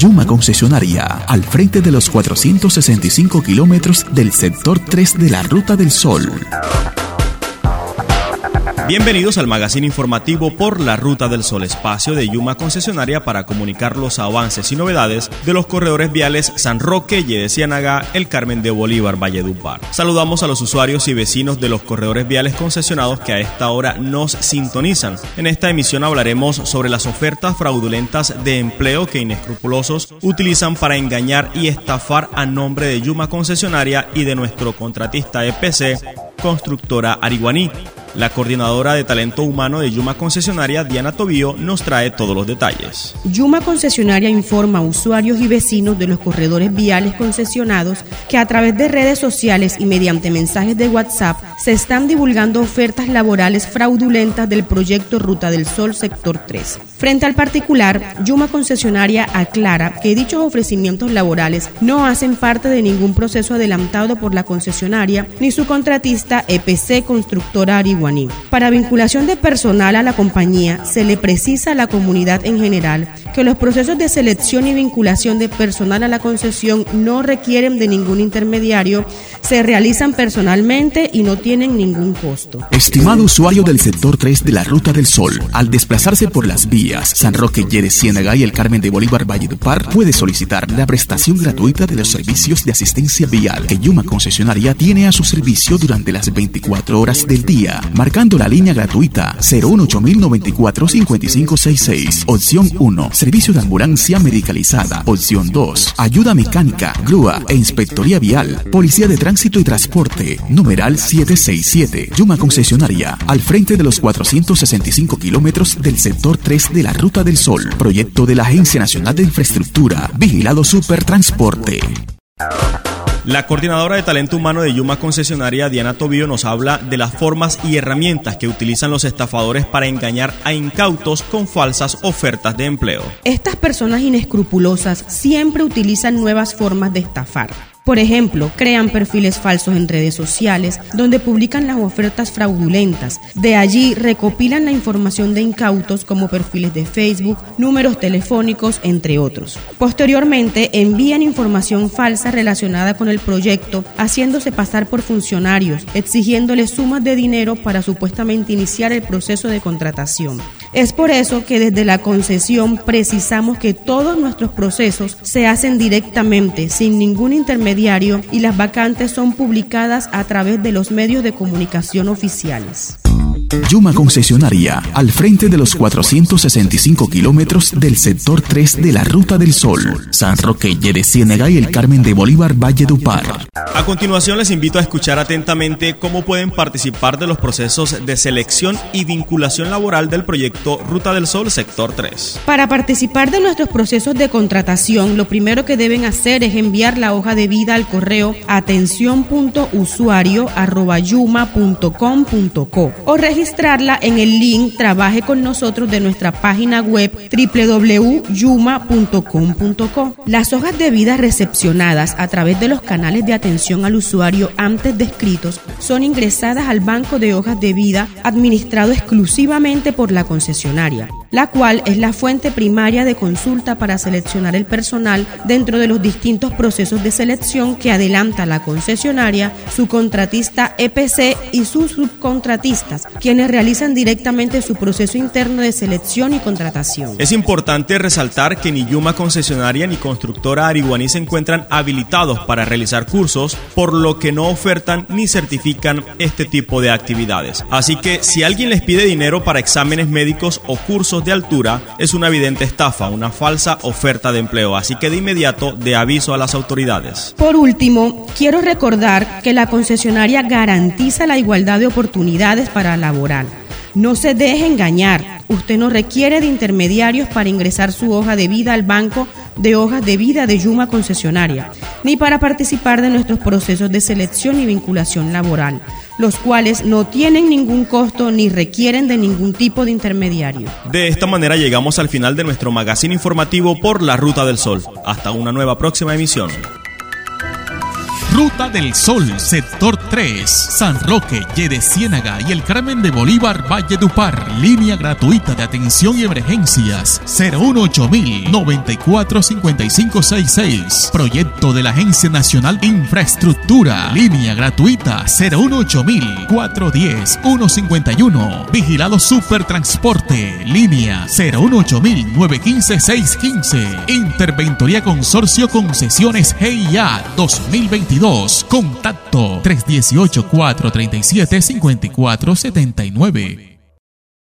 Yuma Concesionaria, al frente de los 465 kilómetros del sector 3 de la Ruta del Sol. Bienvenidos al magazine informativo por la Ruta del Sol, espacio de Yuma Concesionaria para comunicar los avances y novedades de los corredores viales San Roque, Yede Ciénaga, El Carmen de Bolívar, Valledupar. Saludamos a los usuarios y vecinos de los corredores viales concesionados que a esta hora nos sintonizan. En esta emisión hablaremos sobre las ofertas fraudulentas de empleo que inescrupulosos utilizan para engañar y estafar a nombre de Yuma Concesionaria y de nuestro contratista EPC, constructora Ariguaní. La coordinadora de talento humano de Yuma Concesionaria, Diana Tobío, nos trae todos los detalles. Yuma Concesionaria informa a usuarios y vecinos de los corredores viales concesionados que a través de redes sociales y mediante mensajes de WhatsApp se están divulgando ofertas laborales fraudulentas del proyecto Ruta del Sol Sector 3. Frente al particular, Yuma Concesionaria aclara que dichos ofrecimientos laborales no hacen parte de ningún proceso adelantado por la concesionaria ni su contratista EPC Constructora Para vinculación de personal a la compañía, se le precisa a la comunidad en general que los procesos de selección y vinculación de personal a la concesión no requieren de ningún intermediario, se realizan personalmente y no tienen ningún costo. Estimado usuario del sector 3 de la Ruta del Sol, al desplazarse por las vías San Roque, Yere, Ciénaga y el Carmen de Bolívar, Valledupar, puede solicitar la prestación gratuita de los servicios de asistencia vial que Yuma Concesionaria tiene a su servicio durante las 24 horas del día, marcando la línea gratuita 018-094-5566. Opción 1. Servicio de ambulancia medicalizada. Opción 2. Ayuda mecánica, grúa e inspectoría vial. Policía de tránsito y transporte. Numeral 767. Yuma Concesionaria, al frente de los 465 kilómetros del sector 3 de la Ruta del Sol, proyecto de la Agencia Nacional de Infraestructura, Vigilado Supertransporte. La coordinadora de talento humano de Yuma Concesionaria, Diana Tobío, nos habla de las formas y herramientas que utilizan los estafadores para engañar a incautos con falsas ofertas de empleo. Estas personas inescrupulosas siempre utilizan nuevas formas de estafar por ejemplo, crean perfiles falsos en redes sociales donde publican las ofertas fraudulentas. De allí recopilan la información de incautos como perfiles de Facebook, números telefónicos, entre otros. Posteriormente envían información falsa relacionada con el proyecto, haciéndose pasar por funcionarios, exigiéndoles sumas de dinero para supuestamente iniciar el proceso de contratación. Es por eso que desde la concesión precisamos que todos nuestros procesos se hacen directamente, sin ningún intermediario, y las vacantes son publicadas a través de los medios de comunicación oficiales. Yuma Concesionaria, al frente de los 465 kilómetros del sector 3 de la Ruta del Sol, San Roque, de Ciénega y el Carmen de Bolívar, Valle de Upar. A continuación les invito a escuchar atentamente cómo pueden participar de los procesos de selección y vinculación laboral del proyecto Ruta del Sol Sector 3. Para participar de nuestros procesos de contratación, lo primero que deben hacer es enviar la hoja de vida al correo atención.usuario.yuma.com.co o registrarla en el link Trabaje con nosotros de nuestra página web www.yuma.com.co. Las hojas de vida recepcionadas a través de los canales de atención al usuario antes descritos son ingresadas al banco de hojas de vida administrado exclusivamente por la concesionaria la cual es la fuente primaria de consulta para seleccionar el personal dentro de los distintos procesos de selección que adelanta la concesionaria, su contratista EPC y sus subcontratistas, quienes realizan directamente su proceso interno de selección y contratación. Es importante resaltar que ni Yuma Concesionaria ni Constructora Ariguaní se encuentran habilitados para realizar cursos, por lo que no ofertan ni certifican este tipo de actividades. Así que si alguien les pide dinero para exámenes médicos o cursos de altura es una evidente estafa, una falsa oferta de empleo, así que de inmediato de aviso a las autoridades. Por último, quiero recordar que la concesionaria garantiza la igualdad de oportunidades para laborar. No se deje engañar. Usted no requiere de intermediarios para ingresar su hoja de vida al banco de hojas de vida de Yuma concesionaria, ni para participar de nuestros procesos de selección y vinculación laboral, los cuales no tienen ningún costo ni requieren de ningún tipo de intermediario. De esta manera llegamos al final de nuestro magazine informativo por la Ruta del Sol. Hasta una nueva próxima emisión. Ruta del Sol, sector 3, San Roque, de Ciénaga y el Carmen de Bolívar, Valle Dupar. Línea gratuita de atención y emergencias 018 94 5566. Proyecto de la Agencia Nacional Infraestructura. Línea gratuita 018 410 151. Vigilado Supertransporte. Línea 018 915 615. Interventoría Consorcio Concesiones GIA 2022. Contacto 318-437-5479.